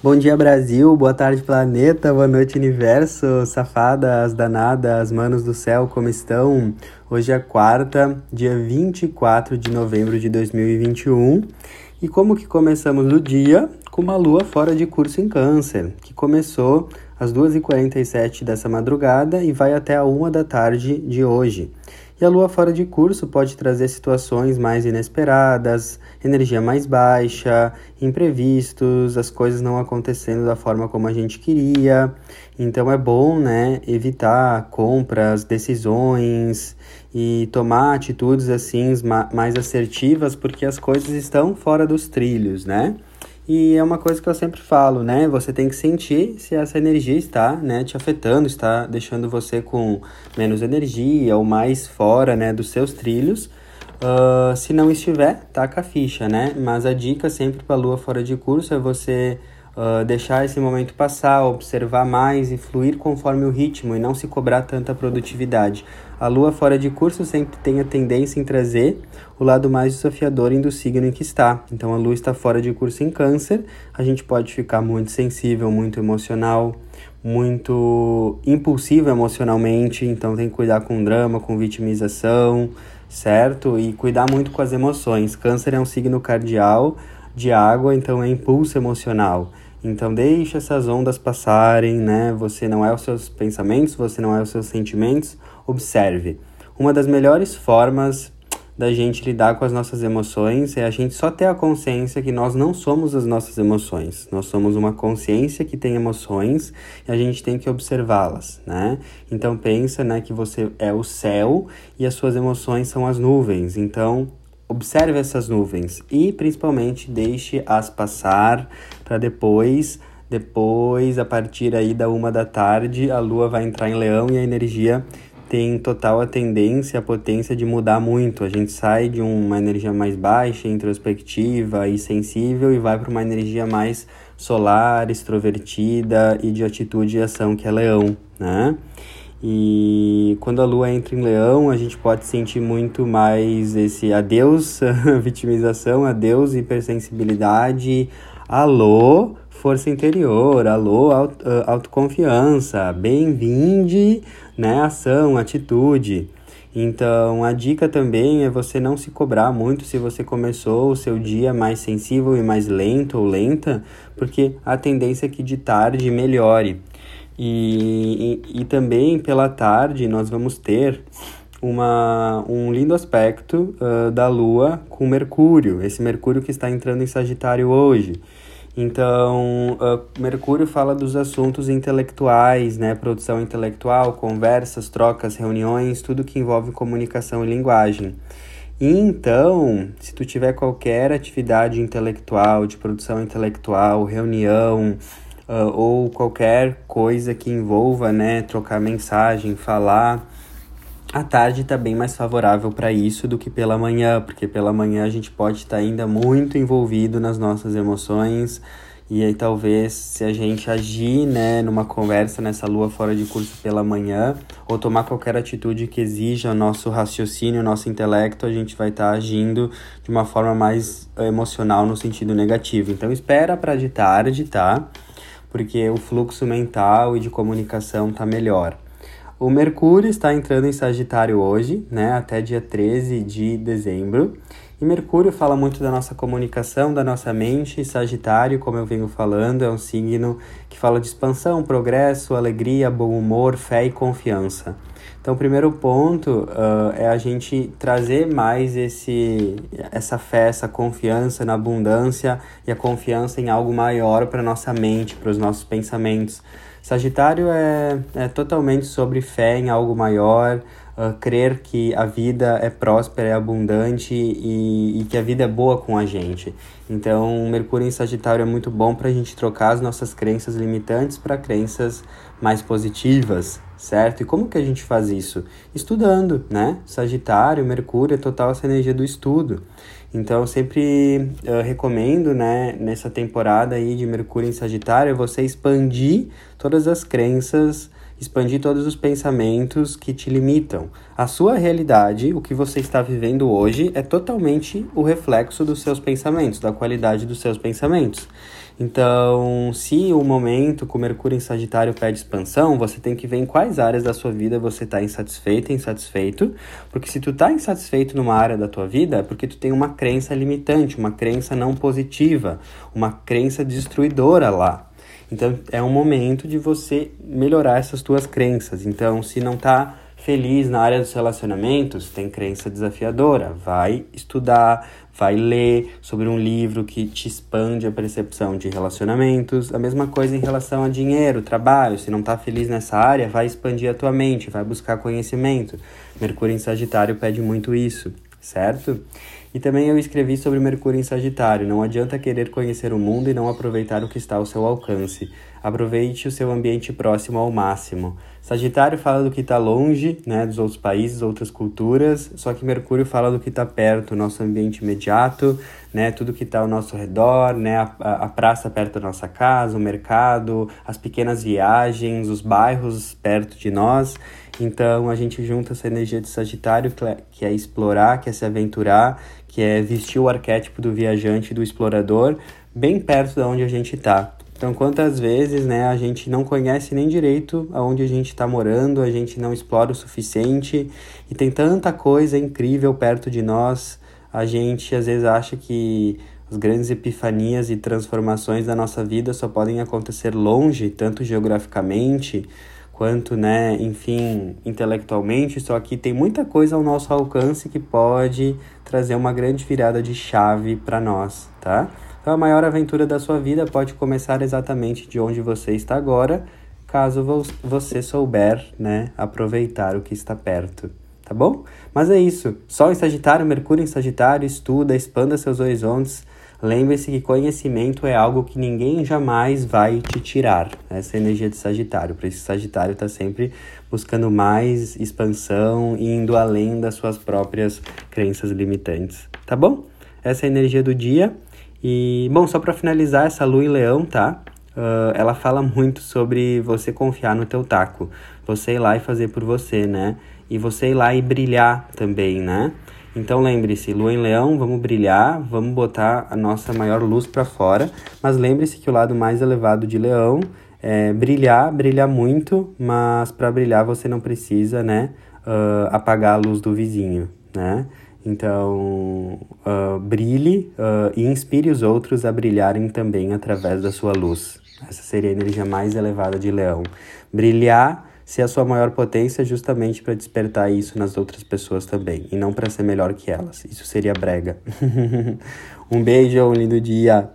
Bom dia, Brasil. Boa tarde, planeta. Boa noite, universo. Safadas, danadas, manos do céu, como estão? Hoje é quarta, dia 24 de novembro de 2021. E como que começamos o dia? Com uma lua fora de curso em Câncer, que começou às 2h47 dessa madrugada e vai até a 1 da tarde de hoje. E a lua fora de curso pode trazer situações mais inesperadas, energia mais baixa, imprevistos, as coisas não acontecendo da forma como a gente queria. Então é bom, né, evitar compras, decisões e tomar atitudes assim mais assertivas, porque as coisas estão fora dos trilhos, né? E é uma coisa que eu sempre falo, né? Você tem que sentir se essa energia está, né, te afetando, está deixando você com menos energia ou mais fora, né, dos seus trilhos. Uh, se não estiver, taca a ficha, né? Mas a dica sempre para lua fora de curso é você uh, deixar esse momento passar, observar mais e fluir conforme o ritmo e não se cobrar tanta produtividade. A lua fora de curso sempre tem a tendência em trazer o lado mais desafiador do signo em que está. Então a lua está fora de curso em câncer, a gente pode ficar muito sensível, muito emocional, muito impulsivo emocionalmente, então tem que cuidar com drama, com vitimização, certo? E cuidar muito com as emoções. Câncer é um signo cardial de água, então é impulso emocional. Então deixe essas ondas passarem, né? Você não é os seus pensamentos, você não é os seus sentimentos, Observe. Uma das melhores formas da gente lidar com as nossas emoções é a gente só ter a consciência que nós não somos as nossas emoções. Nós somos uma consciência que tem emoções e a gente tem que observá-las, né? Então pensa, né, que você é o céu e as suas emoções são as nuvens. Então observe essas nuvens e principalmente deixe-as passar para depois depois, a partir aí da uma da tarde, a lua vai entrar em leão e a energia tem total a tendência, a potência de mudar muito. A gente sai de uma energia mais baixa, introspectiva e sensível e vai para uma energia mais solar, extrovertida e de atitude e ação, que é leão, né? E quando a lua entra em leão, a gente pode sentir muito mais esse adeus vitimização, adeus hipersensibilidade, alô, força interior, alô, auto, autoconfiança, bem-vinde né? Ação, atitude. Então, a dica também é você não se cobrar muito se você começou o seu dia mais sensível e mais lento ou lenta, porque a tendência é que de tarde melhore. E, e, e também pela tarde nós vamos ter uma, um lindo aspecto uh, da Lua com Mercúrio, esse Mercúrio que está entrando em Sagitário hoje. Então, uh, Mercúrio fala dos assuntos intelectuais, né? Produção intelectual, conversas, trocas, reuniões, tudo que envolve comunicação e linguagem. E então, se tu tiver qualquer atividade intelectual, de produção intelectual, reunião, uh, ou qualquer coisa que envolva, né, trocar mensagem, falar, a tarde está bem mais favorável para isso do que pela manhã, porque pela manhã a gente pode estar tá ainda muito envolvido nas nossas emoções. E aí talvez se a gente agir, né, numa conversa nessa lua fora de curso pela manhã, ou tomar qualquer atitude que exija o nosso raciocínio, o nosso intelecto, a gente vai estar tá agindo de uma forma mais emocional no sentido negativo. Então espera para de tarde, tá? Porque o fluxo mental e de comunicação tá melhor. O Mercúrio está entrando em Sagitário hoje, né, até dia 13 de dezembro. E Mercúrio fala muito da nossa comunicação, da nossa mente. Sagitário, como eu venho falando, é um signo que fala de expansão, progresso, alegria, bom humor, fé e confiança. Então, o primeiro ponto uh, é a gente trazer mais esse, essa fé, essa confiança na abundância e a confiança em algo maior para nossa mente, para os nossos pensamentos. Sagitário é, é totalmente sobre fé em algo maior, uh, crer que a vida é próspera, é abundante e, e, que a vida é boa com a gente. Então, Mercúrio em Sagitário é muito bom para a gente trocar as nossas crenças limitantes para crenças mais positivas, certo? E como que a gente faz isso? Estudando, né? Sagitário, Mercúrio é total essa energia do estudo. Então, eu sempre uh, recomendo, né, nessa temporada aí de Mercúrio em Sagitário, você expandir todas as crenças, expandir todos os pensamentos que te limitam. A sua realidade, o que você está vivendo hoje, é totalmente o reflexo dos seus pensamentos, da qualidade dos seus pensamentos. Então, se o momento com Mercúrio em Sagitário pede expansão, você tem que ver em quais áreas da sua vida você está insatisfeito, insatisfeito, porque se tu está insatisfeito numa área da tua vida, é porque tu tem uma crença limitante, uma crença não positiva, uma crença destruidora lá. Então, é um momento de você melhorar essas tuas crenças. Então, se não está feliz na área dos relacionamentos, tem crença desafiadora, vai estudar, vai ler sobre um livro que te expande a percepção de relacionamentos. A mesma coisa em relação a dinheiro, trabalho. Se não está feliz nessa área, vai expandir a tua mente, vai buscar conhecimento. Mercúrio em Sagitário pede muito isso, certo? E também eu escrevi sobre Mercúrio em Sagitário. Não adianta querer conhecer o mundo e não aproveitar o que está ao seu alcance. Aproveite o seu ambiente próximo ao máximo. Sagitário fala do que está longe, né, dos outros países, outras culturas, só que Mercúrio fala do que está perto, nosso ambiente imediato, né, tudo que está ao nosso redor, né, a, a praça perto da nossa casa, o mercado, as pequenas viagens, os bairros perto de nós. Então a gente junta essa energia de Sagitário, que é explorar, que é se aventurar, que é vestir o arquétipo do viajante, do explorador, bem perto de onde a gente está. Então, quantas vezes né, a gente não conhece nem direito aonde a gente está morando, a gente não explora o suficiente e tem tanta coisa incrível perto de nós, a gente às vezes acha que as grandes epifanias e transformações da nossa vida só podem acontecer longe, tanto geograficamente quanto, né, enfim, intelectualmente, só que tem muita coisa ao nosso alcance que pode trazer uma grande virada de chave para nós, tá? Então, a maior aventura da sua vida pode começar exatamente de onde você está agora, caso você souber, né, aproveitar o que está perto, tá bom? Mas é isso. Sol em Sagitário, Mercúrio em Sagitário, estuda, expanda seus horizontes. Lembre-se que conhecimento é algo que ninguém jamais vai te tirar. Essa é a energia de Sagitário. Por isso, Sagitário está sempre buscando mais expansão e indo além das suas próprias crenças limitantes. Tá bom? Essa é a energia do dia. E, bom, só para finalizar, essa lua em leão, tá? Uh, ela fala muito sobre você confiar no teu taco. Você ir lá e fazer por você, né? E você ir lá e brilhar também, né? Então lembre-se, lua em leão, vamos brilhar, vamos botar a nossa maior luz para fora, mas lembre-se que o lado mais elevado de leão é brilhar, brilhar muito, mas para brilhar você não precisa, né, uh, apagar a luz do vizinho, né? Então, uh, brilhe uh, e inspire os outros a brilharem também através da sua luz. Essa seria a energia mais elevada de Leão. Brilhar ser a sua maior potência justamente para despertar isso nas outras pessoas também, e não para ser melhor que elas. Isso seria brega. um beijo, um lindo dia.